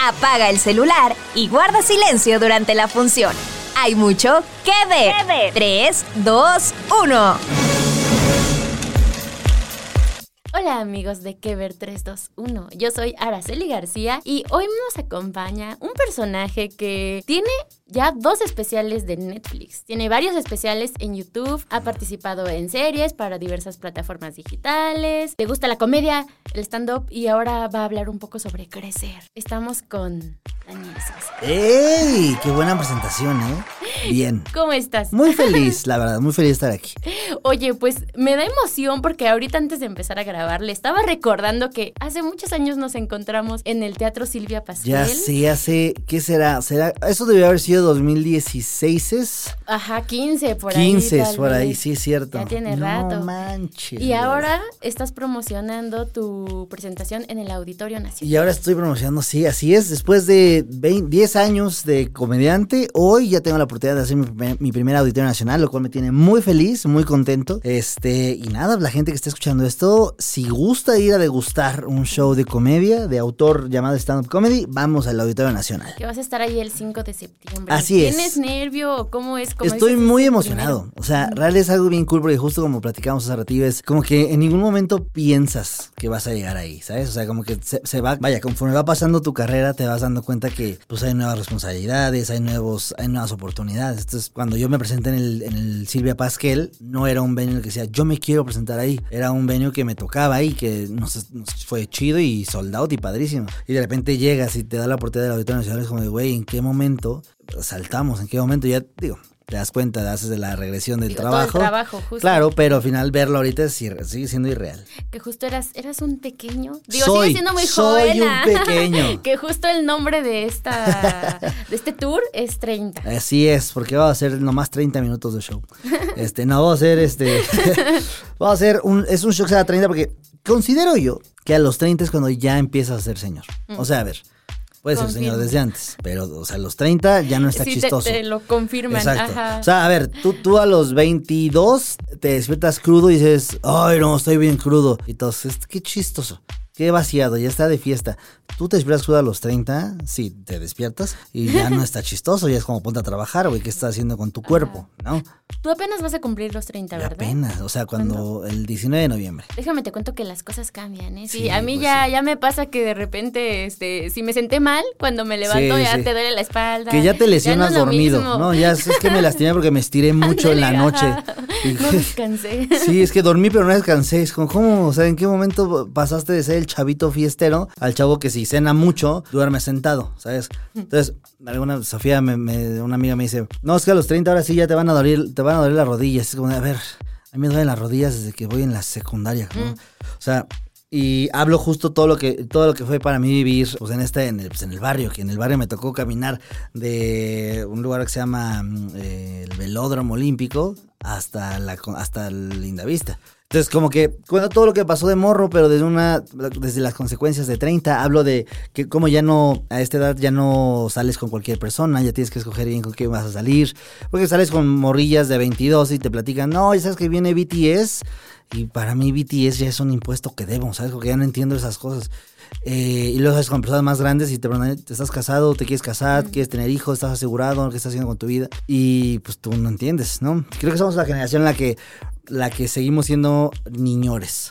Apaga el celular y guarda silencio durante la función. Hay mucho que ver. 3, 2, 1. Hola amigos de Kever 321, yo soy Araceli García y hoy nos acompaña un personaje que tiene ya dos especiales de Netflix, tiene varios especiales en YouTube, ha participado en series para diversas plataformas digitales, le gusta la comedia, el stand-up y ahora va a hablar un poco sobre crecer. Estamos con Daniel Sosa. ¡Ey! ¡Qué buena presentación, eh! Bien. ¿Cómo estás? Muy feliz, la verdad, muy feliz de estar aquí. Oye, pues me da emoción porque ahorita antes de empezar a grabar le estaba recordando que hace muchos años nos encontramos en el Teatro Silvia Pasquel. Ya sé, hace, ¿qué será? ¿Será? Eso debió haber sido 2016. ¿es? Ajá, 15 por ahí. 15 tal por ahí, sí es cierto. Ya tiene no rato. manches. Y ahora estás promocionando tu presentación en el Auditorio Nacional. Y ahora estoy promocionando, sí, así es. Después de 20 10 años de comediante, hoy ya tengo la oportunidad de hacer mi primer, mi primer auditorio nacional, lo cual me tiene muy feliz, muy contento. Este, y nada, la gente que está escuchando esto, si gusta ir a degustar un show de comedia de autor llamado Stand Up Comedy, vamos al Auditorio Nacional. Que vas a estar ahí el 5 de septiembre. Así es. ¿Tienes nervio o cómo es? ¿Cómo Estoy muy emocionado. primero? O sea, realmente es algo bien cool porque justo como platicamos hace ratito, es como que en ningún momento piensas que vas a llegar ahí, ¿sabes? O sea, como que se, se va, vaya, conforme va pasando tu carrera, te vas dando cuenta que pues hay nuevas responsabilidades, hay nuevos, hay nuevas oportunidades. Entonces, cuando yo me presenté en el, en el Silvia Pasquel, no era un venue que decía, yo me quiero presentar ahí. Era un venue que me tocaba ahí, que nos, nos fue chido y sold out y padrísimo. Y de repente llegas y te da la oportunidad del Auditorio Nacional, es como de, güey, ¿en qué momento saltamos? ¿En qué momento? Ya, digo, te das cuenta, haces de la regresión del Digo, todo el trabajo. trabajo, justo. Claro, pero al final verlo ahorita es sigue siendo irreal. Que justo eras, eras un pequeño. Digo, Soy, sigue siendo muy soy joven. un ah. pequeño. que justo el nombre de esta de este tour es 30. Así es, porque vamos a hacer nomás 30 minutos de show. Este, no, vamos a hacer este. vamos a hacer un. Es un show que se da 30 porque considero yo que a los 30 es cuando ya empiezas a ser señor. O sea, a ver. Puede ser señor desde antes, pero, o sea, a los 30 ya no está Sí, te- chistoso. Te, lo confirman. Exacto. Ajá. O sea, a ver, tú, tú a los 22 te despiertas crudo y dices, ay, no, estoy bien crudo. Y entonces, qué chistoso. Qué vaciado, ya está de fiesta. Tú te despiertas crudo a los 30, sí, te despiertas y ya no está chistoso, ya es como ponte a trabajar, güey, ¿qué estás haciendo con tu cuerpo? ¿No? Tú apenas vas a cumplir los 30, ¿verdad? Apenas, o sea, cuando el 19 de noviembre. Déjame te cuento que las cosas cambian, ¿eh? Sí, Sí, a mí pues ya, sí. ya me pasa que de repente, este, si me senté mal, cuando me levanto Sí, ya te duele la espalda. Que ya te lesionas no dormido. ¿no? Ya es que me lastimé porque me estiré mucho en la noche. Y- No descansé. Sí, es que dormí pero no descansé. Es como, ¿cómo? O sea, ¿en qué momento pasaste de ser el chavito fiestero al chavo que si cena mucho, duerme sentado, ¿sabes? Entonces, alguna, Sofía, me, me- una amiga me dice, no, es que a los 30 ahora sí ya te van a doler, te van a doler las rodillas. Es como, de, a ver, a mí me duelen las rodillas desde que voy en la secundaria, ¿no? O sea... Y hablo justo todo lo que todo lo que fue para mí vivir pues en este en el, pues, en el barrio, que en el barrio me tocó caminar de un lugar que se llama mm, eh, el Velódromo Olímpico hasta la hasta el Lindavista. Entonces, como que cuento todo lo que pasó de morro, pero desde una desde las consecuencias de 30, hablo de que como ya no a esta edad ya no sales con cualquier persona, ya tienes que escoger bien con quién vas a salir, porque sales con morrillas de 22 y te platican, "No, ya sabes que viene BTS." Y para mí BTS ya es un impuesto que debo, ¿sabes? Porque ya no entiendo esas cosas. Eh, y luego sabes con personas más grandes y te preguntan, ¿te estás casado? ¿Te quieres casar? ¿Quieres tener hijos? ¿Estás asegurado? ¿Qué estás haciendo con tu vida? Y pues tú no entiendes, ¿no? Creo que somos la generación en la que, la que seguimos siendo niñores.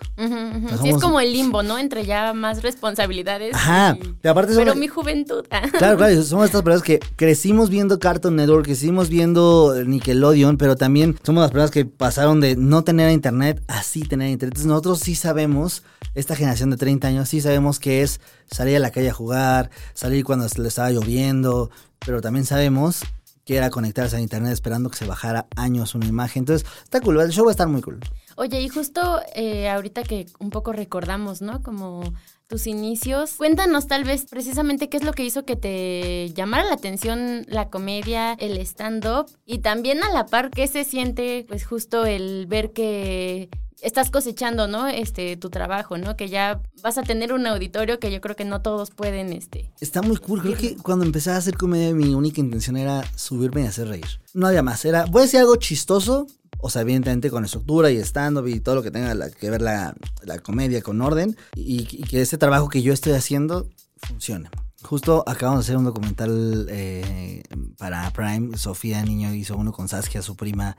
Sí, es como el limbo, ¿no? Entre ya más responsabilidades. Ajá. y- Pero mi juventud. Claro, claro, somos estas personas que crecimos viendo Cartoon Network, crecimos viendo Nickelodeon, pero también somos las personas que pasaron de no tener internet a sí tener internet. Entonces nosotros sí sabemos, esta generación de 30 años, sí sabemos que es salir a la calle a jugar, salir cuando le estaba lloviendo, pero también sabemos quiera conectarse a internet esperando que se bajara años una imagen. Entonces, está cool, el show va a estar muy cool. Oye, y justo eh, ahorita que un poco recordamos, ¿no? Como tus inicios. Cuéntanos tal vez precisamente qué es lo que hizo que te llamara la atención la comedia, el stand-up y también a la par qué se siente pues justo el ver que estás cosechando, ¿no? Este, tu trabajo, ¿no? Que ya vas a tener un auditorio que yo creo que no todos pueden, este. Está muy cool. Creo que cuando empecé a hacer comedia, mi única intención era subirme y hacer reír. No había más. Era, voy a decir algo chistoso. O sea, evidentemente con estructura y stand-up y todo lo que tenga que ver la, comedia con orden. Y, y que este trabajo que yo estoy haciendo funcione. Justo acabamos de hacer un documental eh, para Prime. Sofía Niño hizo uno con Saskia, su prima,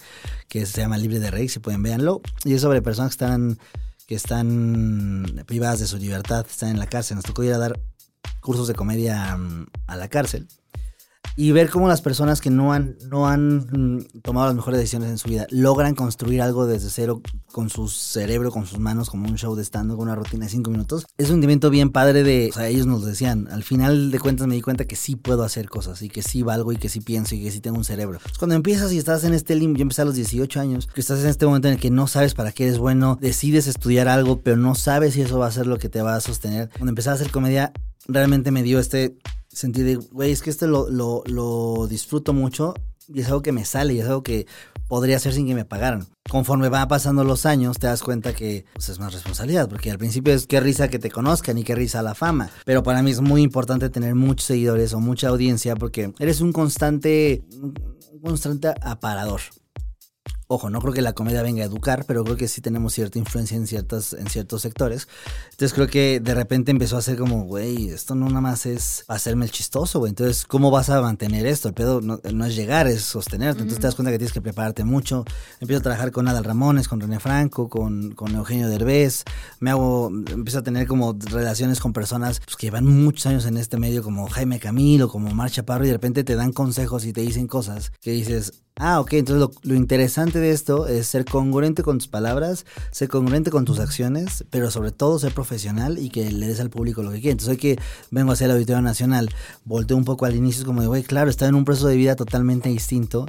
que se llama Libre de Rey, si pueden véanlo. Y es sobre personas que están, que están privadas de su libertad, están en la cárcel. Nos tocó ir a dar cursos de comedia mm, a la cárcel y ver cómo las personas que no han, no han mm, tomado las mejores decisiones en su vida logran construir algo desde cero con su cerebro, con sus manos, como un show de stand con una rutina de cinco minutos. Es un sentimiento bien padre de, o sea, ellos nos decían, al final de cuentas me di cuenta que sí puedo hacer cosas y que sí valgo y que sí pienso y que sí tengo un cerebro. cuando empiezas y estás en este limbo, yo empecé a los 18 años, que estás en este momento en el que no sabes para qué eres bueno, decides estudiar algo, pero no sabes si eso va a ser lo que te va a sostener. Cuando empecé a hacer comedia, realmente me dio este sentí de, güey, es que este lo, lo, lo disfruto mucho y es algo que me sale y es algo que podría hacer sin que me pagaran. Conforme van pasando los años, te das cuenta que pues, es más responsabilidad, porque al principio es qué risa que te conozcan y qué risa la fama. Pero para mí es muy importante tener muchos seguidores o mucha audiencia porque eres un constante, un constante aparador. Ojo, no creo que la comedia venga a educar, pero creo que sí tenemos cierta influencia en, ciertas, en ciertos sectores. Entonces creo que de repente empezó a ser como, güey, esto no nada más es hacerme el chistoso, güey. Entonces, ¿cómo vas a mantener esto? El pedo no, es llegar, es sostenerte. Entonces te das cuenta que tienes que prepararte mucho. Empiezo a trabajar con Adal Ramones, con René Franco, con, con Eugenio Derbez. Me hago, empiezo a tener como relaciones con personas pues, que llevan muchos años en este medio, como Jaime Camilo, como Mar Chaparro, y de repente te dan consejos y te dicen cosas que dices, Ah, ok, entonces lo, interesante de esto es ser congruente con tus palabras, ser congruente con tus acciones, pero sobre todo ser profesional y que le des al público lo que quiere. Entonces hoy que vengo a hacer el Auditorio Nacional, volteo un poco al inicio, es como de, güey, claro, estaba en un proceso de vida totalmente distinto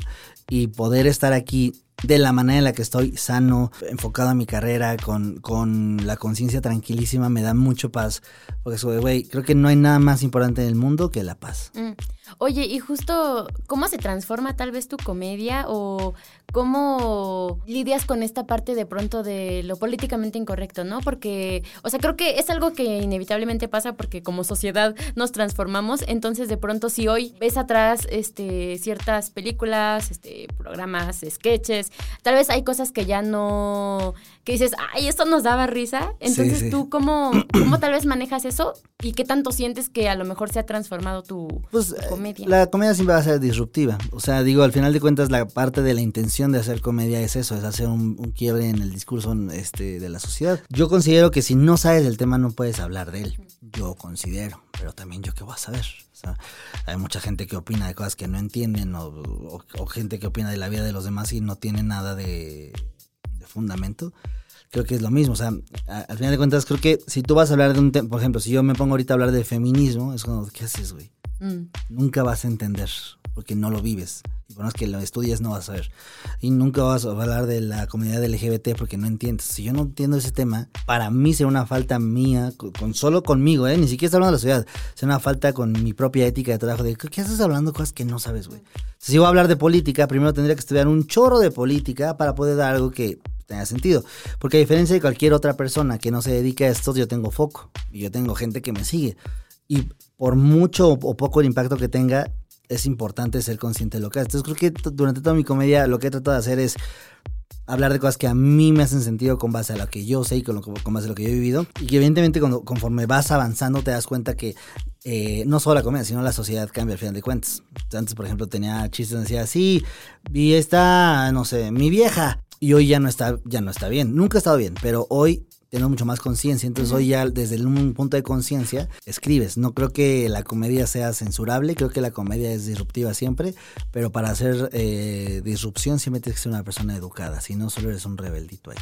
y poder estar aquí de la manera en la que estoy, sano, enfocado a mi carrera, con, con la conciencia tranquilísima, me da mucho paz. Porque soy, güey, creo que no hay nada más importante en el mundo que la paz. Mm. Oye, y justo, ¿cómo se transforma tal vez tu comedia o cómo lidias con esta parte de pronto de lo políticamente incorrecto, ¿no? Porque, o sea, creo que es algo que inevitablemente pasa porque como sociedad nos transformamos, entonces de pronto si hoy ves atrás este ciertas películas, este programas, sketches, tal vez hay cosas que ya no que dices, "Ay, esto nos daba risa." Entonces, tú cómo cómo tal vez manejas eso y qué tanto sientes que a lo mejor se ha transformado tu, pues, comedia? La comedia siempre va a ser disruptiva. O sea, digo, al final de cuentas la parte de la intención de hacer comedia es eso, es hacer un, quiebre en el discurso este, de la sociedad. Yo considero que si no sabes del tema no puedes hablar de él. Yo considero, pero también yo qué voy a saber. hay mucha gente que opina de cosas que no entienden o, gente que opina de la vida de los demás y no tiene nada de, fundamento creo que es lo mismo. O sea, al final de cuentas, creo que si tú vas a hablar de un tema, por ejemplo, si yo me pongo ahorita a hablar de feminismo, es como, ¿qué haces, güey? Mm. Nunca vas a entender porque no lo vives. Y por más que lo estudies, no vas a ver. Y nunca vas a hablar de la comunidad LGBT porque no entiendes. Si yo no entiendo ese tema, para mí será una falta mía, con, solo conmigo, ¿eh? Ni siquiera está hablando de la sociedad. Será una falta con mi propia ética de trabajo. De, ¿Qué haces hablando cosas que no sabes, güey? Si voy a hablar de política, primero tendría que estudiar un chorro de política para poder dar algo que tenga sentido. Porque a diferencia de cualquier otra persona que no se dedica a esto, yo tengo foco y yo tengo gente que me sigue. Y por mucho o poco el impacto que tenga, es importante ser consciente de lo que haces. Entonces creo que durante toda mi comedia lo que he tratado de hacer es hablar de cosas que a mí me hacen sentido con base a lo que yo sé y con, base a lo que yo he vivido. Y que evidentemente cuando, conforme vas avanzando te das cuenta que eh, no solo la comedia, sino la sociedad cambia al final de cuentas. Antes, por ejemplo, tenía chistes, decía, sí, vi esta, no sé, mi vieja. Y hoy ya no está, ya no está bien. Nunca ha estado bien, pero hoy tengo mucho más conciencia. Entonces hoy ya desde un punto de conciencia escribes. No creo que la comedia sea censurable, creo que la comedia es disruptiva siempre, pero para hacer eh, disrupción siempre tienes que ser una persona educada, si no solo eres un rebeldito ahí.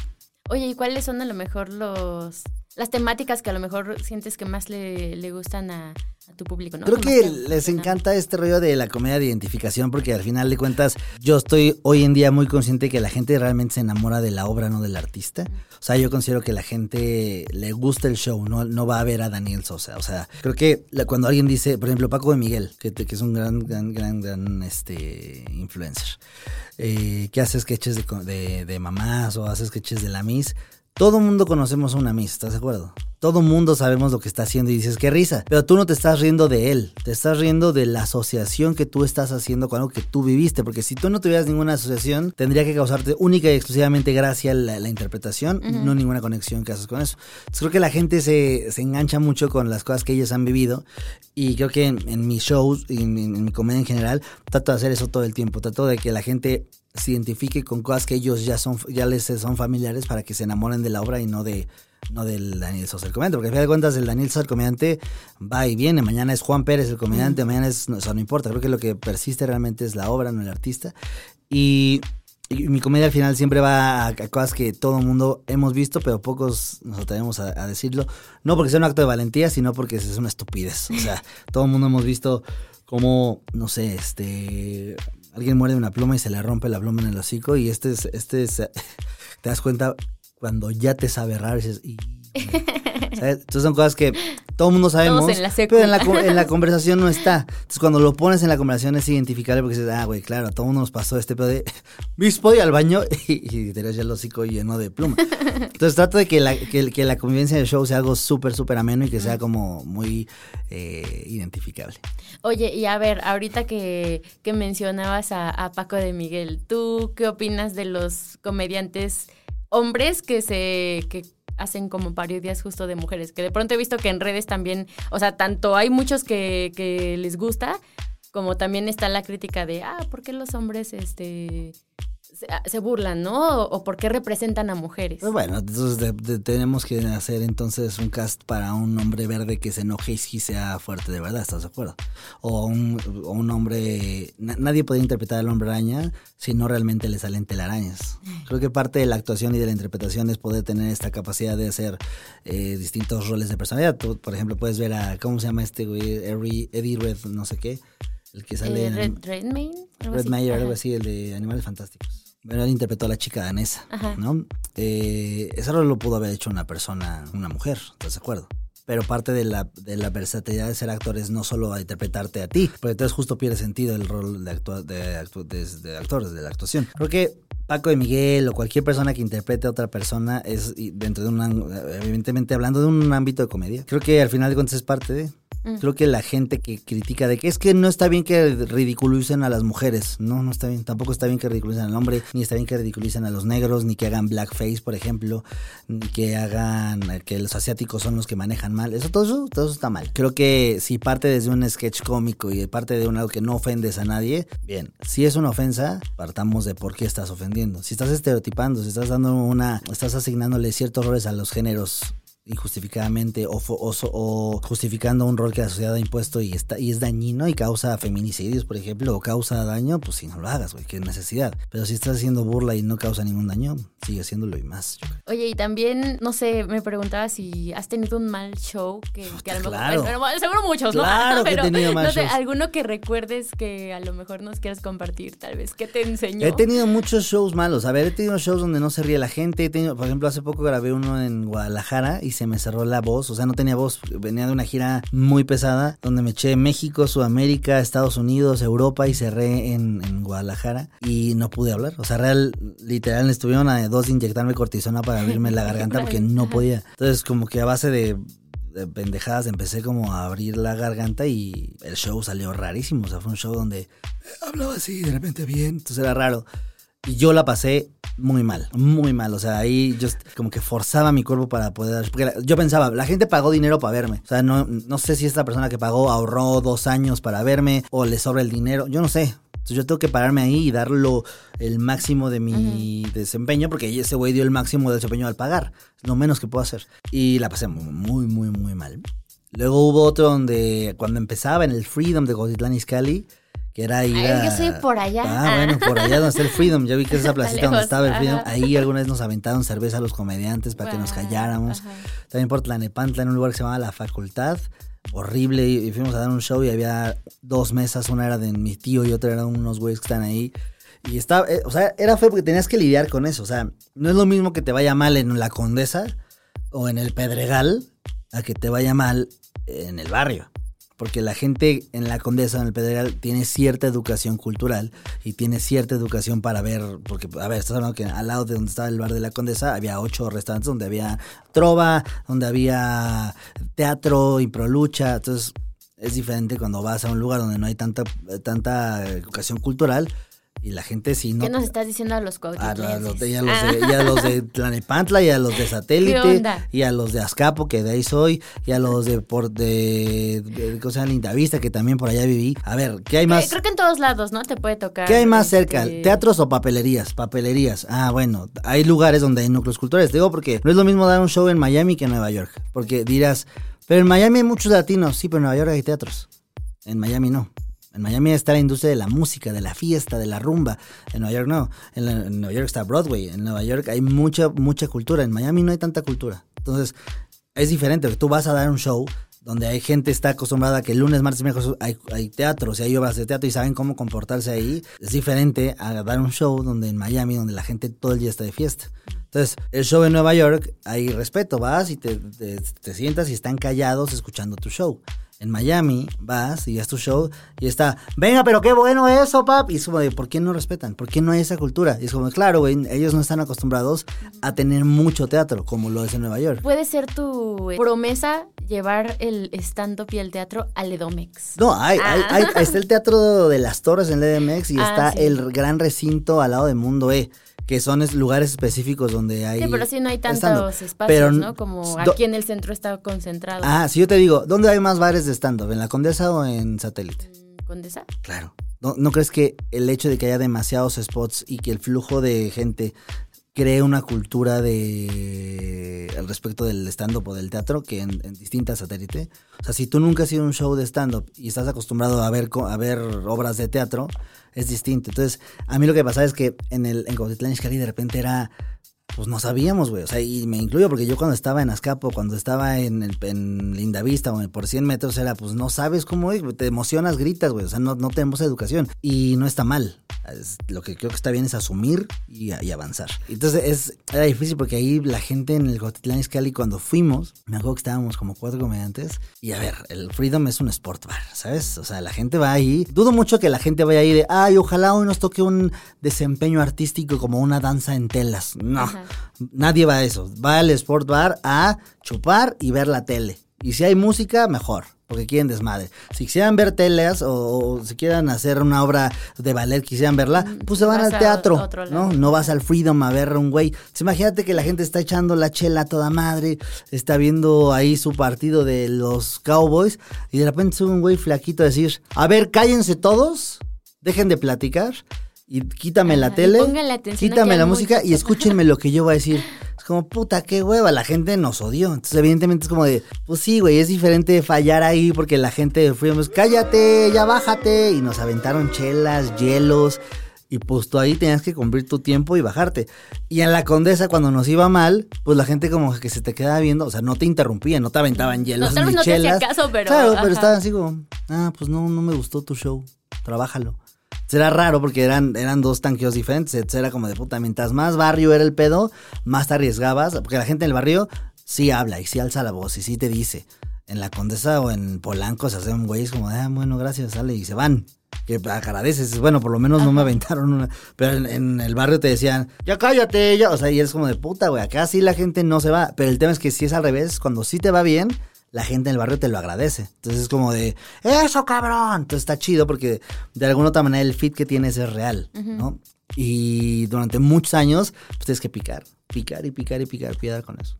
Oye, ¿y cuáles son a lo mejor los las temáticas que a lo mejor sientes que más le, le gustan a, a tu público, ¿no? Creo que les encanta este rollo de la comedia de identificación porque al final de cuentas yo estoy hoy en día muy consciente que la gente realmente se enamora de la obra, no del artista. O sea, yo considero que la gente le gusta el show, no, no va a ver a Daniel Sosa. O sea, creo que cuando alguien dice, por ejemplo, Paco de Miguel, que, que es un gran, gran, gran, gran este, influencer, eh, que hace sketches de, de, de mamás o hace sketches de la Miss. Todo mundo conocemos a una Miss, ¿estás de acuerdo? Todo mundo sabemos lo que está haciendo y dices, qué risa. Pero tú no te estás riendo de él, te estás riendo de la asociación que tú estás haciendo con algo que tú viviste. Porque si tú no tuvieras ninguna asociación, tendría que causarte única y exclusivamente gracia la, la interpretación, no ninguna conexión que haces con eso. Entonces creo que la gente se, se engancha mucho con las cosas que ellos han vivido. Y creo que en, en mis shows y en, en mi comedia en general, trato de hacer eso todo el tiempo. Trato de que la gente se identifique con cosas que ellos ya son ya les son familiares para que se enamoren de la obra y no de no del Daniel Sosa el comediante, porque al final de cuentas el Daniel Sosa el comediante va y viene, mañana es Juan Pérez el comediante, mañana es, no, o sea, no importa, creo que lo que persiste realmente es la obra, no el artista. Y, y mi comedia al final siempre va a, a cosas que todo el mundo hemos visto, pero pocos nos atrevemos a, a decirlo, no porque sea un acto de valentía, sino porque es una estupidez. O sea, todo el mundo hemos visto cómo, no sé, este alguien muerde una pluma y se le rompe la pluma en el hocico y este es, este es, te das cuenta cuando ya te sabe raro y dices, y, ¿sabes? Entonces son cosas que todo el mundo sabemos, Todos en la pero en la, co- en la conversación no está. Entonces cuando lo pones en la conversación es identificable porque dices, ah, güey, claro, a todo mundo nos pasó este pedo de, mis voy al baño y, y te ya el hocico lleno de pluma. Entonces trato de que la, que, que la convivencia del show sea algo súper, súper ameno y que sea como muy eh, identificable. Oye, y a ver, ahorita que, que mencionabas a, a Paco de Miguel, ¿tú qué opinas de los comediantes hombres que se que hacen como parodias justo de mujeres? Que de pronto he visto que en redes también, o sea, tanto hay muchos que, que les gusta, como también está la crítica de, ah, ¿por qué los hombres este se, se burlan, ¿no? O, por qué representan a mujeres. Pues bueno, entonces tenemos que hacer entonces un cast para un hombre verde que se enoje y sea fuerte de verdad, ¿estás de acuerdo? O un, hombre... na- nadie puede interpretar al hombre araña si no realmente le salen telarañas. Creo que parte de la actuación y de la interpretación es poder tener esta capacidad de hacer eh, distintos roles de personalidad. Tú, por ejemplo, puedes ver a... ¿Cómo se llama este güey? Eddie Red, no sé qué. El que sale Eh, en... Red, Redmayne, algo Red así. Mayer, algo así, el de Animales Fantásticos. Bueno, él interpretó a la chica danesa, Ajá. ¿no? Eh, ese rol lo pudo haber hecho una persona, una mujer, ¿estás de acuerdo? Pero parte de la, de la versatilidad de ser actor es no solo a interpretarte a ti, porque entonces justo pierde sentido el rol de, actua- de, actu- de, de actor, de la actuación. Creo que Paco de Miguel o cualquier persona que interprete a otra persona es dentro de un, evidentemente hablando de un ámbito de comedia. Creo que al final de cuentas es parte de... Creo que la gente que critica de que es que no está bien que ridiculicen a las mujeres. No, no está bien. Tampoco está bien que ridiculicen al hombre, ni está bien que ridiculicen a los negros, ni que hagan blackface, por ejemplo, ni que hagan que los asiáticos son los que manejan mal. Eso todo eso, todo eso está mal. Creo que si parte desde un sketch cómico y parte de un algo que no ofendes a nadie, bien. Si es una ofensa, partamos de por qué estás ofendiendo. Si estás estereotipando, si estás dando una, estás asignándole ciertos roles a los géneros injustificadamente o, o justificando un rol que la sociedad ha impuesto y está y es dañino y causa feminicidios, por ejemplo, o causa daño, pues si no lo hagas, güey, qué necesidad. Pero si estás haciendo burla y no causa ningún daño, sigue haciéndolo y más. Oye, y también, no sé, me preguntaba si has tenido un mal show que, que a lo mejor. claro. bueno, seguro muchos, ¿no? Claro que he tenido mal no sé, shows. alguno que recuerdes que a lo mejor nos quieras compartir, tal vez. ¿Qué te enseñó? He tenido muchos shows malos. A ver, he tenido shows donde no se ríe la gente. He tenido, por ejemplo, hace poco grabé uno en Guadalajara y se me cerró la voz. O sea, no tenía voz. Venía de una gira muy pesada donde me eché México, Sudamérica, Estados Unidos, Europa y cerré en, en Guadalajara y no pude hablar. O sea, real, literal, estuvieron a dos de inyectarme cortisona para abrirme la garganta porque no podía. Entonces, como que a base de de pendejadas empecé como a abrir la garganta y el show salió rarísimo. O sea, fue un show donde hablaba así de repente bien, entonces era raro. Y yo la pasé muy mal, muy mal. O sea, ahí yo como que forzaba mi cuerpo para poder... Porque yo pensaba, la gente pagó dinero para verme. O sea, no, no sé si esta persona que pagó ahorró dos años para verme o le sobra el dinero. Yo no sé. Entonces yo tengo que pararme ahí y darlo el máximo de mi desempeño porque ese güey dio el máximo de desempeño al pagar. Es lo menos que puedo hacer. Y la pasé muy, muy, muy mal. Luego hubo otro donde cuando empezaba en el Freedom de Gotitlán Izcalli, que era ir Ay, yo a- soy por allá. Ah, bueno, por allá donde está el Freedom. Ya vi que es esa placita donde estaba el Freedom. Ahí alguna vez nos aventaron cerveza a los comediantes para que nos calláramos. ajá. También por Tlanepantla, en un lugar que se llamaba La Facultad. Horrible. Y, fuimos a dar un show y había dos mesas. Una era de mi tío y otra era unos güeyes que están ahí. Y estaba, eh, o sea, era feo porque tenías que lidiar con eso. O sea, no es lo mismo que te vaya mal en La Condesa o en el Pedregal a que te vaya mal en el barrio. Porque la gente en la Condesa en el Pedregal tiene cierta educación cultural y tiene cierta educación para ver, porque, a ver, estás hablando que al lado de donde estaba el bar de la Condesa había ocho restaurantes donde había trova, donde había teatro, improlucha, entonces es diferente cuando vas a un lugar donde no hay tanta, tanta educación cultural y la gente si no... ¿Qué nos estás diciendo a los cuautitlenses? a a los de, y a los de Tlanepantla, y a los de ¿Qué Satélite, y a los de Azcapo, que de ahí soy, y a los de por de, de ¿cómo se llama? Lindavista, que también por allá viví. A ver, ¿qué hay más? Creo que en todos lados, ¿no? Te puede tocar. ¿Qué hay más este, cerca? ¿Teatros o papelerías? Papelerías. Ah, bueno, hay lugares donde hay núcleos culturales. Te digo porque no es lo mismo dar un show en Miami que en Nueva York. Porque dirás, pero en Miami hay muchos latinos. Sí, pero en Nueva York hay teatros. En Miami no. En Miami está la industria de la música, de la fiesta, de la rumba. En Nueva York no. En, la- en Nueva York está Broadway. En Nueva York hay mucha, mucha cultura. En Miami no hay tanta cultura. Entonces, es diferente. Tú vas a dar un show donde hay gente está acostumbrada a que el lunes, martes y miércoles hay, hay teatro, o sea, hay obras de teatro y saben cómo comportarse ahí. Es diferente a dar un show donde en Miami, donde la gente todo el día está de fiesta. Entonces, el show en Nueva York, hay respeto, vas y te, te- te sientas y están callados escuchando tu show. En Miami vas y das tu show y está, venga, pero qué bueno eso, pap. Y es como de, ¿por qué no respetan? ¿Por qué no hay esa cultura? Y es como, claro, güey, ellos no están acostumbrados a tener mucho teatro como lo es en Nueva York. Puede ser tu eh, promesa llevar el stand-up y el teatro al Edomex. No, hay, hay, Ah. hay- está el Teatro de las Torres en el EDMX y Ah, está sí. el gran recinto al lado de Mundo E, que son es- lugares específicos donde hay. Sí, pero sí no hay tantos espacios, Pero, ¿no? Como aquí en el centro está concentrado. Ah, si yo te digo, ¿dónde hay más bares de stand-up? ¿En la Condesa o en Satélite? ¿Condesa? Claro. ¿No, no crees que el hecho de que haya demasiados spots y que el flujo de gente cree una cultura de al respecto del stand-up o del teatro que en, en distintas satélite? O sea, si tú nunca has ido a un show de stand-up y estás acostumbrado a ver, a ver obras de teatro, es distinto. Entonces, a mí lo que pasaba es que en el en Cuautitlán de repente era pues no sabíamos, güey. O sea, y me incluyo porque yo cuando estaba en Azcapo, cuando estaba en, el, en Lindavista o en por 100 metros, era pues no sabes cómo es, te emocionas, gritas, güey. O sea, no, no tenemos educación. Y no está mal. Es- lo que creo que está bien es asumir y, avanzar. Entonces es, era difícil porque ahí la gente en el Cotitlán Izcalli, cuando fuimos, me acuerdo que estábamos como cuatro comediantes. Y a ver, el Freedom es un sport bar, ¿sabes? O sea, la gente va ahí. Dudo mucho que la gente vaya ahí de, ay, ojalá hoy nos toque un desempeño artístico como una danza en telas. No. Nadie va a eso. Va al Sport Bar a chupar y ver la tele. Y si hay música, mejor, porque quieren desmadre. Si quisieran ver teles o, o si quieran hacer una obra de ballet, quisieran verla, pues se van vas al teatro, ¿no? No vas al Freedom a ver a un güey. Pues imagínate que la gente está echando la chela a toda madre, está viendo ahí su partido de los Cowboys y de repente sube un güey flaquito a decir, a ver, cállense todos, dejen de platicar. Y quítame la Ajá, tele, quítame la música y escúchenme lo que yo voy a decir. Es como, puta, qué hueva, la gente nos odió. Entonces, evidentemente es como de, pues sí, güey, es diferente fallar ahí porque la gente es, cállate, ya bájate. Y nos aventaron chelas, hielos. Y pues tú ahí tenías que cumplir tu tiempo y bajarte. Y en la condesa, cuando nos iba mal, pues la gente como que se te quedaba viendo, o sea, no te interrumpían, no te aventaban hielos tal ni no te hacía chelas. caso, pero, Claro, ajá. pero estaban así como, ah, pues no, no me gustó tu show, trabájalo. Será raro porque eran, eran dos tanqueos diferentes. Era como de puta. Mientras más barrio era el pedo, más te arriesgabas. Porque la gente en el barrio sí habla y sí alza la voz y sí te dice. En la Condesa o en Polanco se hacen güeyes como, ah, bueno, gracias, sale y se van. Que agradeces, bueno, por lo menos no me aventaron una. Pero en, en el barrio te decían, ya cállate, ya. O sea, y es como de puta, güey. Acá sí la gente no se va. Pero el tema es que si es al revés, cuando sí te va bien, la gente en el barrio te lo agradece. Entonces es como de, eso cabrón. Entonces está chido porque de alguna otra manera el fit que tienes es real, ¿no? Y durante muchos años, pues tienes que picar, picar y picar y picar, piedra con eso.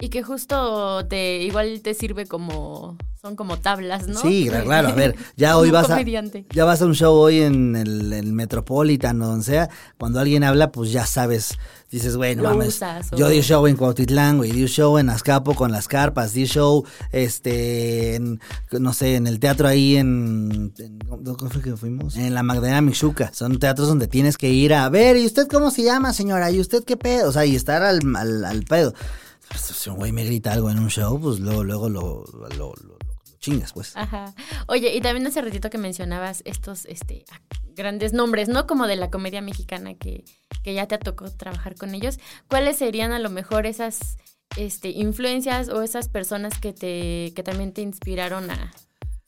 Y que justo te igual te sirve como son como tablas, ¿no? Sí, claro, a ver, ya hoy vas a ya vas a un show hoy en el, el Metropolitan o donde sea, cuando alguien habla, pues ya sabes, dices, bueno, mames, yo di show en Cuautitlán, güey, di show en Azcapo con las carpas, di show este no sé, en el teatro ahí en, ¿dónde fue que fuimos? En la Magdalena Michuca. Son teatros donde tienes que ir a ver, ¿y usted cómo se llama, señora? ¿Y usted qué pedo? O sea, y estar al, al, al pedo. Pues, si un güey me grita algo en un show, pues luego, luego lo, lo, lo, chingas, pues. Ajá. Oye, y también hace ratito que mencionabas estos este, grandes nombres, ¿no? Como de la comedia mexicana que, que ya te tocó trabajar con ellos. ¿Cuáles serían a lo mejor esas este, influencias o esas personas que, te, que también te inspiraron a,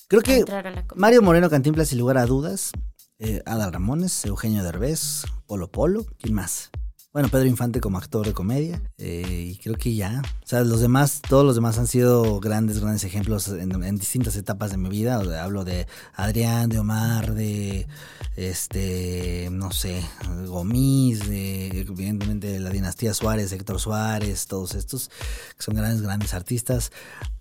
Creo que entrar a la comedia? Mario Moreno Cantinflas, sin lugar a dudas. Eh, Adal Ramones, Eugenio Derbez, Polo Polo, ¿quién más? Bueno, Pedro Infante como actor de comedia. Eh, y creo que ya. O sea, los demás, todos los demás han sido grandes, grandes ejemplos en, distintas etapas de mi vida. hablo de Adrián, de Omar, de este, no sé, Gomis, de evidentemente de la dinastía Suárez, Héctor Suárez, todos estos, que son grandes, grandes artistas.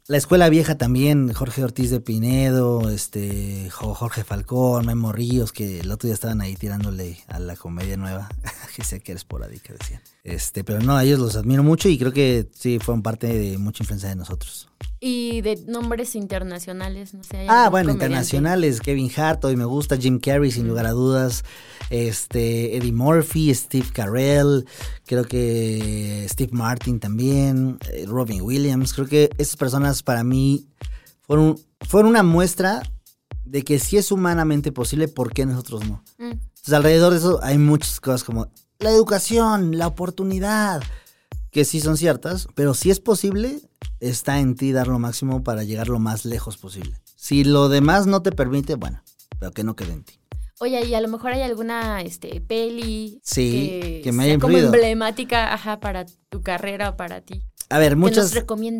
La escuela vieja también, Jorge Ortiz de Pinedo, este, Jorge Falcón, Memo Ríos, que el otro día estaban ahí tirándole a la comedia nueva. que sé que eres que decían. Este, pero no, a ellos los admiro mucho y creo que sí fueron parte de mucha influencia de nosotros. Y de nombres internacionales, no sé. Ah, bueno, internacionales, Kevin Hart, hoy me gusta, Jim Carrey, sin lugar a dudas, este, Eddie Murphy, Steve Carell, creo que Steve Martin también, eh, Robin Williams, creo que esas personas para mí fueron, fueron una muestra de que si es humanamente posible, ¿por qué nosotros no? Mm. Entonces, alrededor de eso hay muchas cosas como la educación, la oportunidad, que sí son ciertas, pero si es posible, está en ti dar lo máximo para llegar lo más lejos posible. Si lo demás no te permite, bueno, pero que no quede en ti. Oye, y a lo mejor hay alguna este, peli sí, que, me haya como emblemática ajá, para tu carrera o para ti. A ver, muchas,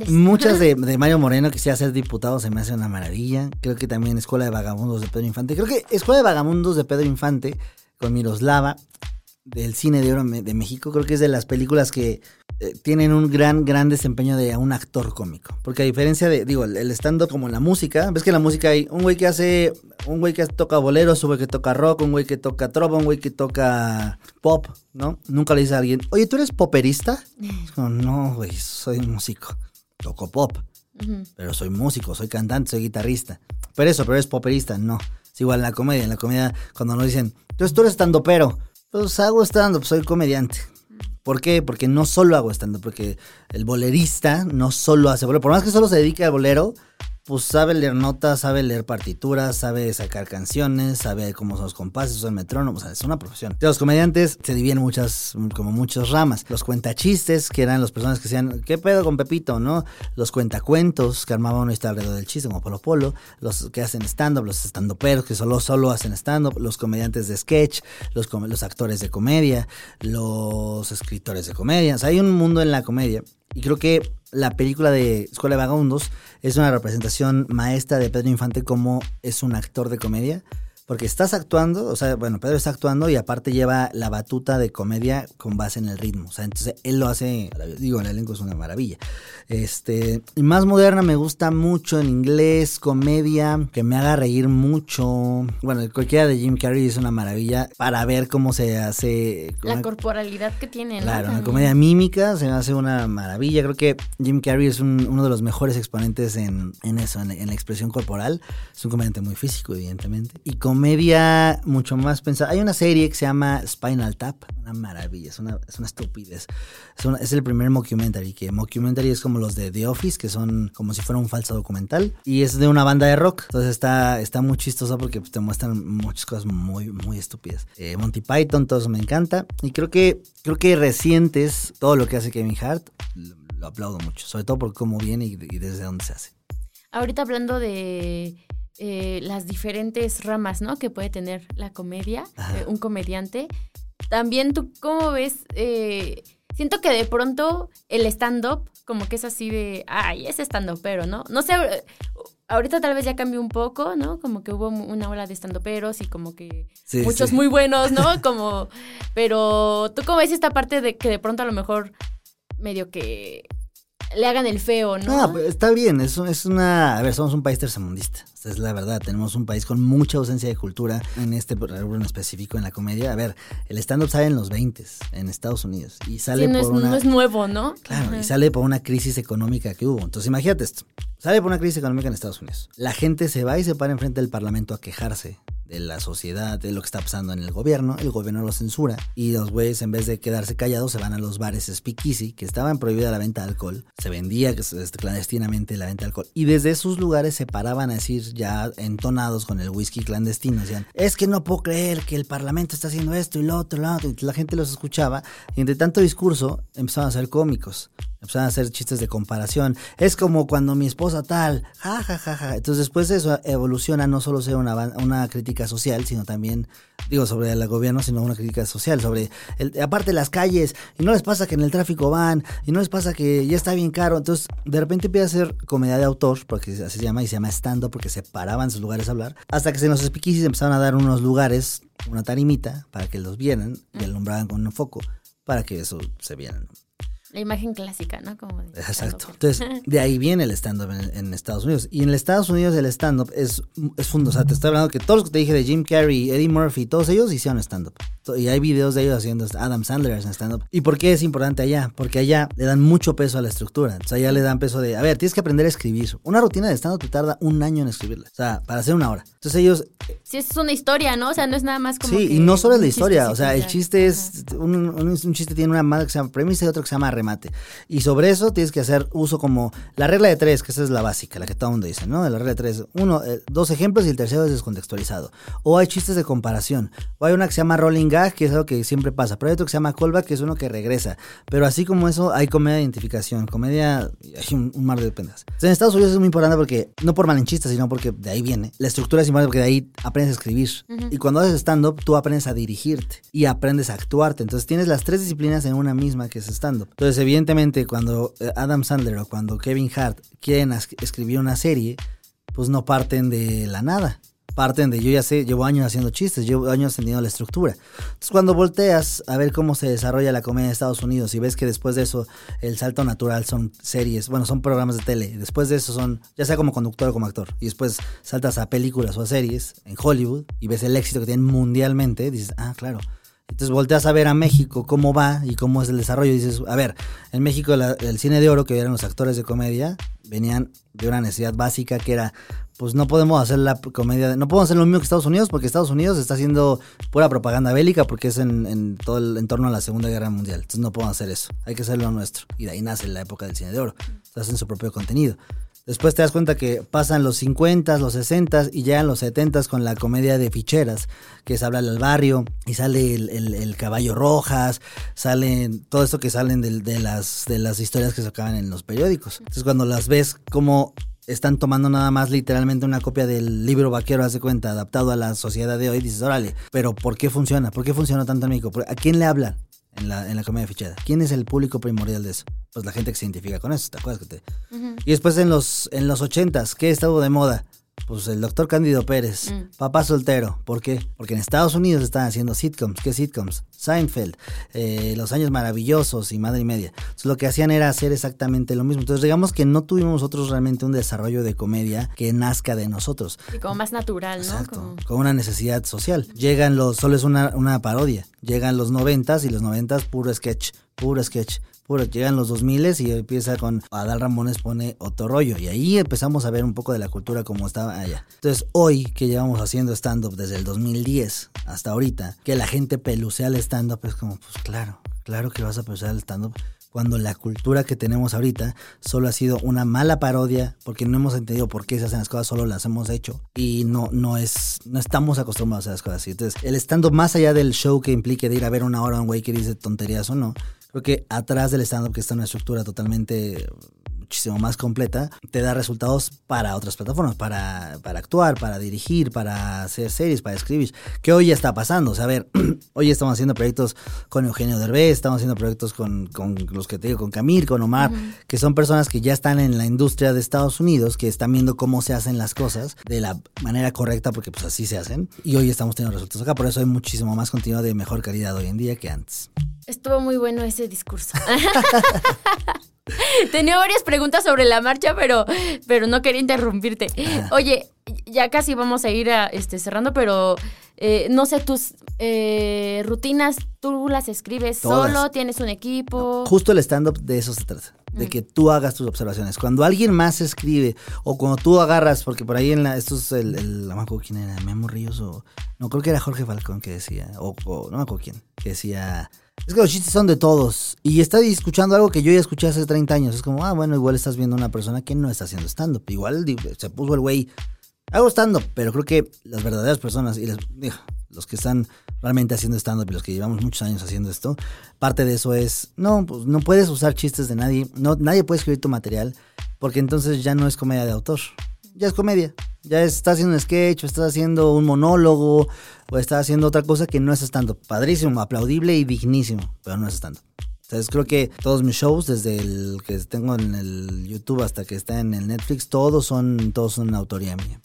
muchas de, de, Mario Moreno quisiera ser diputado, se me hace una maravilla. Creo que también Escuela de Vagamundos de Pedro Infante. Creo que Escuela de Vagamundos de Pedro Infante con Miroslava del cine de oro de México, creo que es de las películas que eh, tienen un gran, gran desempeño de un actor cómico. Porque a diferencia de, digo, el, el stand-up como la música, ves que en la música hay un güey que hace, un güey que toca boleros, un güey que toca rock, un güey que toca trova, un güey que toca pop, ¿no? Nunca le dice a alguien, oye, ¿tú eres poperista? no, güey, soy músico, toco pop. Pero soy músico, soy cantante, soy guitarrista. Pero eso, pero eres poperista, no. Es igual en la comedia. En la comedia, cuando nos dicen, entonces tú eres estando pero pues hago stand-up, soy comediante. ¿Por qué? Porque no solo hago stand-up, porque el bolerista no solo hace bolero. Por más que solo se dedique al bolero, pues sabe leer notas, sabe leer partituras, sabe sacar canciones, sabe cómo son los compases, son metrónomos, o sea, es una profesión. De los comediantes se dividen muchas, como muchas ramas. Los cuentachistes, que eran los personas que decían, ¿qué pedo con Pepito, no? Los cuentacuentos, que armaban una historia alrededor del chiste, como Polo Polo. Los que hacen stand-up, los stand-uperos, que solo, solo hacen stand-up. Los comediantes de sketch, los, los actores de comedia, los escritores de comedia. O sea, hay un mundo en la comedia. Y creo que la película de Escuela de Vagabundos es una representación maestra de Pedro Infante como es un actor de comedia porque estás actuando, o sea, bueno, Pedro está actuando y aparte lleva la batuta de comedia con base en el ritmo. O sea, entonces él lo hace, digo, el elenco es una maravilla. Este, y más moderna me gusta mucho en inglés, comedia, que me haga reír mucho. Bueno, cualquiera de Jim Carrey es una maravilla para ver cómo se hace. La corporalidad que tiene, ¿no? Claro, una comedia mímica se me hace una maravilla. Creo que Jim Carrey es uno de los mejores exponentes en, eso, en, la expresión corporal. Es un comediante muy físico, evidentemente. Y con comedia mucho más pensada. Hay una serie que se llama Spinal Tap, una maravilla, es una, es una estupidez. Es, es, el primer mockumentary, que mockumentary es como los de The Office, que son como si fuera un falso documental. Y es de una banda de rock, entonces está, está muy chistoso porque pues, te muestran muchas cosas muy, muy estúpidas. Eh, Monty Python, todo eso me encanta. Y creo que, creo que recientes, todo lo que hace Kevin Hart, lo, aplaudo mucho, sobre todo por cómo viene y desde dónde se hace. Ahorita hablando de eh, las diferentes ramas, ¿no? Que puede tener la comedia, eh, un comediante. También tú, ¿cómo ves? Eh, siento que de pronto el stand-up, como que es así de, ay, es stand-up, pero, ¿no? No sé, ahorita tal vez ya cambió un poco, ¿no? Como que hubo una ola de stand-uperos y como que muchos muy buenos, ¿no? Como, pero tú cómo ves esta parte de que de pronto a lo mejor medio que le hagan el feo, ¿no? No, pues, está bien, es, es una... A ver, somos un país tercermundista. Es la verdad. Tenemos un país con mucha ausencia de cultura en este rubro en específico, en la comedia. A ver, el stand-up sale en los 20 en Estados Unidos y sale Sí, no, por es, una... no es nuevo, ¿no? Claro, y sale por una crisis económica que hubo. Entonces, imagínate esto. Sale por una crisis económica en Estados Unidos. La gente se va y se para enfrente del Parlamento a quejarse de la sociedad, de lo que está pasando en el gobierno. El gobierno lo censura y los güeyes, en vez de quedarse callados, se van a los bares speakeasy, que estaban prohibida la venta de alcohol. Se vendía este, clandestinamente la venta de alcohol. Y desde esos lugares se paraban a decir, ya entonados con el whisky clandestino, decían, es que no puedo creer que el Parlamento está haciendo esto y lo otro, lo otro. Y la gente los escuchaba y entre tanto discurso empezaron a ser cómicos. Empezaron a hacer chistes de comparación. Es como cuando mi esposa tal, ja. Entonces después de eso evoluciona no solo ser una, una crítica social, sino también, digo, sobre el gobierno, sino una crítica social, sobre, el, aparte las calles, y no les pasa que en el tráfico van, y no les pasa que ya está bien caro. Entonces de repente empieza a ser comedia de autor, porque así se llama, y se llama stand-up, porque se paraban sus lugares a hablar, hasta que se nos speakeasies empezaron a dar unos lugares, una tarimita, para que los vieran, y alumbraban con un foco, para que eso se vieran. La imagen clásica, ¿no? Como Exacto. Entonces, de ahí viene el stand-up en, Estados Unidos. Y en Estados Unidos el stand-up es, es fundo. O sea, te estoy hablando que todos los que te dije de Jim Carrey, Eddie Murphy, todos ellos hicieron stand-up. Y hay videos de ellos haciendo Adam Sandler en stand-up. ¿Y por qué es importante allá? Porque allá le dan mucho peso a la estructura. O sea, allá le dan peso de, a ver, tienes que aprender a escribir. Una rutina de stand-up te tarda un año en escribirla. O sea, para hacer una hora. Entonces ellos... Sí, es una historia, ¿no? O sea, no es nada más como... Sí, que y no solo es la historia. O sea, el chiste es... Un, un, un chiste tiene una madre que se llama premisa y otro que se llama remate. Y sobre eso tienes que hacer uso como la regla de tres, que esa es la básica, la que todo el mundo dice, ¿no? La regla de tres. Uno, eh, dos ejemplos y el tercero es descontextualizado. O hay chistes de comparación. O hay una que se llama rolling gag, que es algo que siempre pasa. Pero hay otro que se llama callback, que es uno que regresa. Pero así como eso, hay comedia de identificación. Comedia, hay un, un mar de pendas. Entonces, en Estados Unidos es muy importante porque, no por malinchistas, sino porque de ahí viene. La estructura es importante porque de ahí aprendes a escribir. Y cuando haces stand-up, tú aprendes a dirigirte y aprendes a actuarte. Entonces tienes las tres disciplinas en una misma que es stand-up. Entonces, evidentemente, cuando eh, Adam Sandler o cuando Kevin Hart quieren escribir una serie, pues no parten de la nada. Parten de yo ya sé, llevo años haciendo chistes, llevo años entendiendo la estructura. Entonces, cuando volteas a ver cómo se desarrolla la comedia de Estados Unidos y ves que después de eso el salto natural son series, bueno, son programas de tele, después de eso son, ya sea como conductor o como actor, y después saltas a películas o a series en Hollywood y ves el éxito que tienen mundialmente, dices, ah, claro. Entonces volteas a ver a México cómo va y cómo es el desarrollo. Dices, a ver, en México la- el cine de oro, que eran los actores de comedia, venían de una necesidad básica que era, pues no podemos hacer la comedia, no podemos hacer lo mismo que Estados Unidos porque Estados Unidos está haciendo pura propaganda bélica porque es en, todo el entorno a la Segunda Guerra Mundial. Entonces no podemos hacer eso, hay que hacer lo nuestro. Y de ahí nace la época del cine de oro. Hacen su propio contenido. Después te das cuenta que pasan los 50, los 60 y llegan los 70 con la comedia de ficheras, que es hablarle al barrio y sale el, el- el caballo rojas, salen todo esto que salen de, las, de las historias que sacaban en los periódicos. Entonces cuando las ves como están tomando nada más literalmente una copia del libro vaquero, haz de cuenta, adaptado a la sociedad de hoy, dices, órale, pero ¿por qué funciona? ¿Por qué funciona tanto en México? ¿A quién le hablan? En la, en la comedia fichada. ¿Quién es el público primordial de eso? Pues la gente que se identifica con eso, ¿te acuerdas que te, y después en los, en los 80s, ¿qué estuvo de moda? Pues el doctor Cándido Pérez, Mm. papá soltero. ¿Por qué? Porque en Estados Unidos están haciendo sitcoms. ¿Qué sitcoms? Seinfeld, eh, Los Años Maravillosos y Madre y Media. Entonces lo que hacían era hacer exactamente lo mismo. Entonces digamos que no tuvimos nosotros realmente un desarrollo de comedia que nazca de nosotros. Y como más natural, ¿no? Exacto, Como- con una necesidad social. Llegan los, solo es una, una parodia. Llegan los noventas y los noventas puro sketch, puro sketch. Puro, llegan los 2000 y empieza con Adal Ramones pone otro rollo. Y ahí empezamos a ver un poco de la cultura como estaba allá. Entonces, hoy que llevamos haciendo stand-up desde el 2010 hasta ahorita, que la gente pelucea el stand-up, es como, pues claro, claro que vas a pelucear el stand-up cuando la cultura que tenemos ahorita solo ha sido una mala parodia porque no hemos entendido por qué se hacen las cosas, solo las hemos hecho y no, no es, no estamos acostumbrados a las cosas así. Entonces, el stand-up más allá del show que implique de ir a ver una hora a un güey que dice tonterías o no, creo que atrás del stand-up que está una estructura totalmente muchísimo más completa, te da resultados para otras plataformas, para, para actuar, para dirigir, para hacer series, para escribir, que hoy ya está pasando. O sea, a ver, hoy estamos haciendo proyectos con Eugenio Derbez, estamos haciendo proyectos con, con los que te digo, con Camil, con Omar, que son personas que ya están en la industria de Estados Unidos, que están viendo cómo se hacen las cosas de la manera correcta, porque pues así se hacen, y hoy estamos teniendo resultados acá, por eso hay muchísimo más contenido de mejor calidad hoy en día que antes. Estuvo muy bueno ese discurso. Tenía varias preguntas sobre la marcha, pero, pero no quería interrumpirte. Oye, ya casi vamos a ir a, este, cerrando, pero eh, no sé, tus eh, rutinas, ¿tú las escribes Todas. solo? ¿Tienes un equipo? Justo el stand-up de eso se trata. De que tú hagas tus observaciones. Cuando alguien más escribe, o cuando tú agarras, porque por ahí en la, esto es el, el no me acuerdo quién era, Memo Ríos, o no creo que era Jorge Falcón que decía, o, o no me acuerdo quién, que decía, es que los chistes son de todos. Y está escuchando algo que yo ya escuché hace 30 años. Es como, ah, bueno, igual estás viendo una persona que no está haciendo stand-up. Igual se puso el güey, hago stand-up, pero creo que las verdaderas personas y las- los que están realmente haciendo stand-up y los que llevamos muchos años haciendo esto, parte de eso es, no, pues no puedes usar chistes de nadie, no, nadie puede escribir tu material, porque entonces ya no es comedia de autor, ya es comedia, ya es- estás haciendo un sketch, o estás haciendo un monólogo, o estás haciendo otra cosa que no es stand-up, padrísimo, aplaudible y dignísimo, pero no es stand-up. Entonces creo que todos mis shows, desde el que tengo en el YouTube hasta que está en el Netflix, todos son, todos son autoría mía.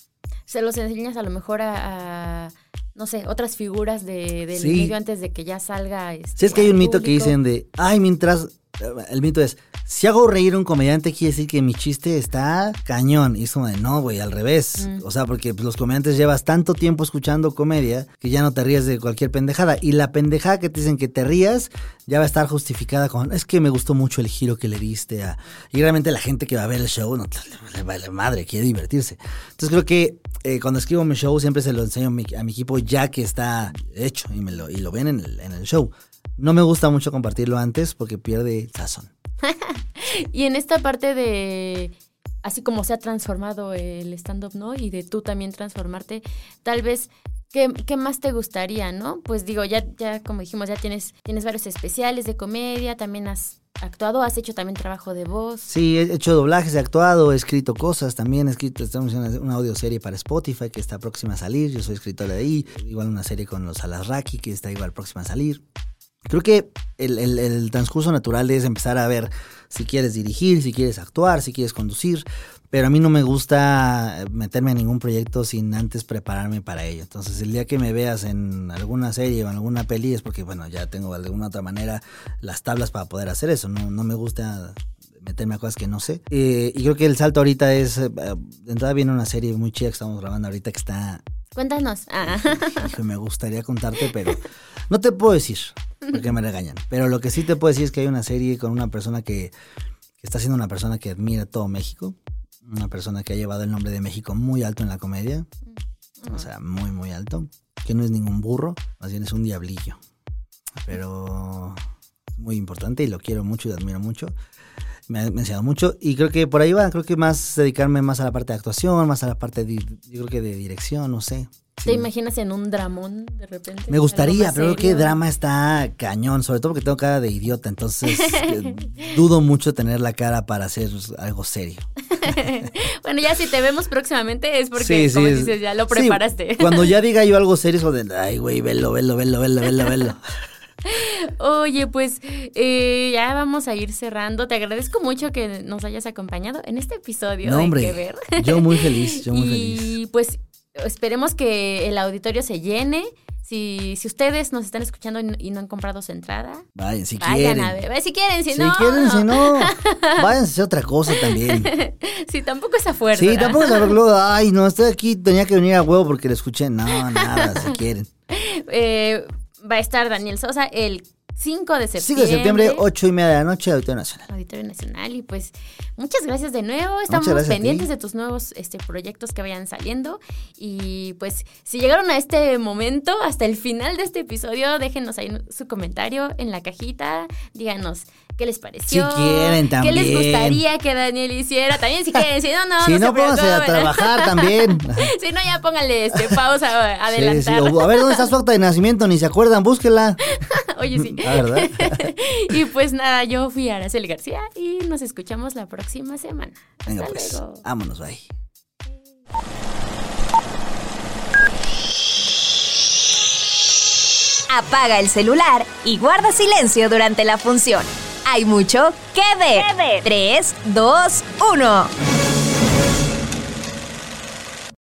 Se los enseñas a lo mejor a, a, no sé, otras figuras de, del Sí. medio antes de que ya salga. Este, Si es que hay un mito que dicen de, ay, mientras, el mito es, si hago reír a un comediante quiere decir que mi chiste está cañón. Y es como de, no, güey, al revés. Mm. O sea, porque los comediantes llevas tanto tiempo escuchando comedia que ya no te ríes de cualquier pendejada. Y la pendejada que te dicen que te rías ya va a estar justificada con, es que me gustó mucho el giro que le diste a... Y realmente la gente que va a ver el show no le vale madre, quiere divertirse. Entonces creo que eh, cuando escribo mi show siempre se lo enseño a mi, a mi equipo ya que está hecho y, me lo, y lo ven en el, en el show. No me gusta mucho compartirlo antes porque pierde sazón. Y en esta parte de, así como se ha transformado el stand-up, ¿no? Y de tú también transformarte, tal vez, ¿qué, qué más te gustaría, no? Pues digo, ya, ya como dijimos, ya tienes, tienes varios especiales de comedia, también has actuado, has hecho también trabajo de voz. Sí, he hecho doblajes, he actuado, he escrito cosas también. He escrito estamos en una, una audioserie para Spotify que está próxima a salir. Yo soy escritor de ahí. Igual una serie con los Alasraki que está igual próxima a salir. Creo que el, el- el transcurso natural es empezar a ver si quieres dirigir, si quieres actuar, si quieres conducir. Pero a mí no me gusta meterme en ningún proyecto sin antes prepararme para ello. Entonces, el día que me veas en alguna serie o en alguna peli es porque, bueno, ya tengo de alguna otra manera las tablas para poder hacer eso. No, no me gusta meterme a cosas que no sé. Eh, y creo que el salto ahorita es, eh, de entrada viene una serie muy chida que estamos grabando ahorita que está, Cuéntanos. Ah. hijo, me gustaría contarte, pero no te puedo decir, porque me regañan. Pero lo que sí te puedo decir es que hay una serie con una persona que, que está siendo una persona que admira todo México, una persona que ha llevado el nombre de México muy alto en la comedia, o sea, muy, muy alto, que no es ningún burro, más bien es un diablillo, pero muy importante y lo quiero mucho y lo admiro mucho. Me ha, me ha enseñado mucho y creo que por ahí va, creo que más dedicarme más a la parte de actuación, más a la parte de, yo creo que de dirección, no sé. ¿Te Sí. imaginas en un dramón de repente? Me gustaría, pero creo que drama está cañón, sobre todo porque tengo cara de idiota, entonces eh, dudo mucho tener la cara para hacer algo serio. bueno, ya si te vemos próximamente es porque, Sí, sí, como es- dices, ya lo preparaste. cuando ya diga yo algo serio, es de, ay, güey, velo, velo, velo, velo, velo, velo. Oye, pues eh, ya vamos a ir cerrando. Te agradezco mucho que nos hayas acompañado en este episodio No, de hombre, Que Ver. yo muy feliz, yo muy y feliz. pues esperemos que el auditorio se llene. Si, si ustedes nos están escuchando y no, y han comprado su entrada, Vayan, si vayan quieren. a ver. Si quieren, si, Si no. quieren, si no. váyanse a hacer otra cosa también. Si tampoco es a fuerza. Sí, tampoco se arregló, ay, no, estoy aquí, tenía que venir a huevo porque lo escuché. No, nada, si quieren. Eh, va a estar Daniel Sosa el 5 de 5 septiembre. de septiembre, 8 y media de la noche, Auditorio Nacional. Auditorio Nacional y pues muchas gracias de nuevo. Estamos pendientes de tus nuevos este, proyectos que vayan saliendo y pues si llegaron a este momento, hasta el final de este episodio, déjenos ahí su comentario en la cajita, díganos qué les pareció. Si quieren, ¿Qué les también. gustaría que Daniel hiciera? También si quieren, si no, no, si no, no, se pónganse a trabajar también. si no, ya pónganle este, pausa, Sí, sí, adelantar. a ver, ¿dónde está su acta de nacimiento? Ni se acuerdan, búsquela. Oye, sí. Ah, ¿verdad? y pues nada, yo fui Araceli García y nos escuchamos la próxima semana. Venga, Hasta pues, luego. vámonos, bye. Apaga el celular y guarda silencio durante la función. Hay mucho que ver. 3, 2, 1.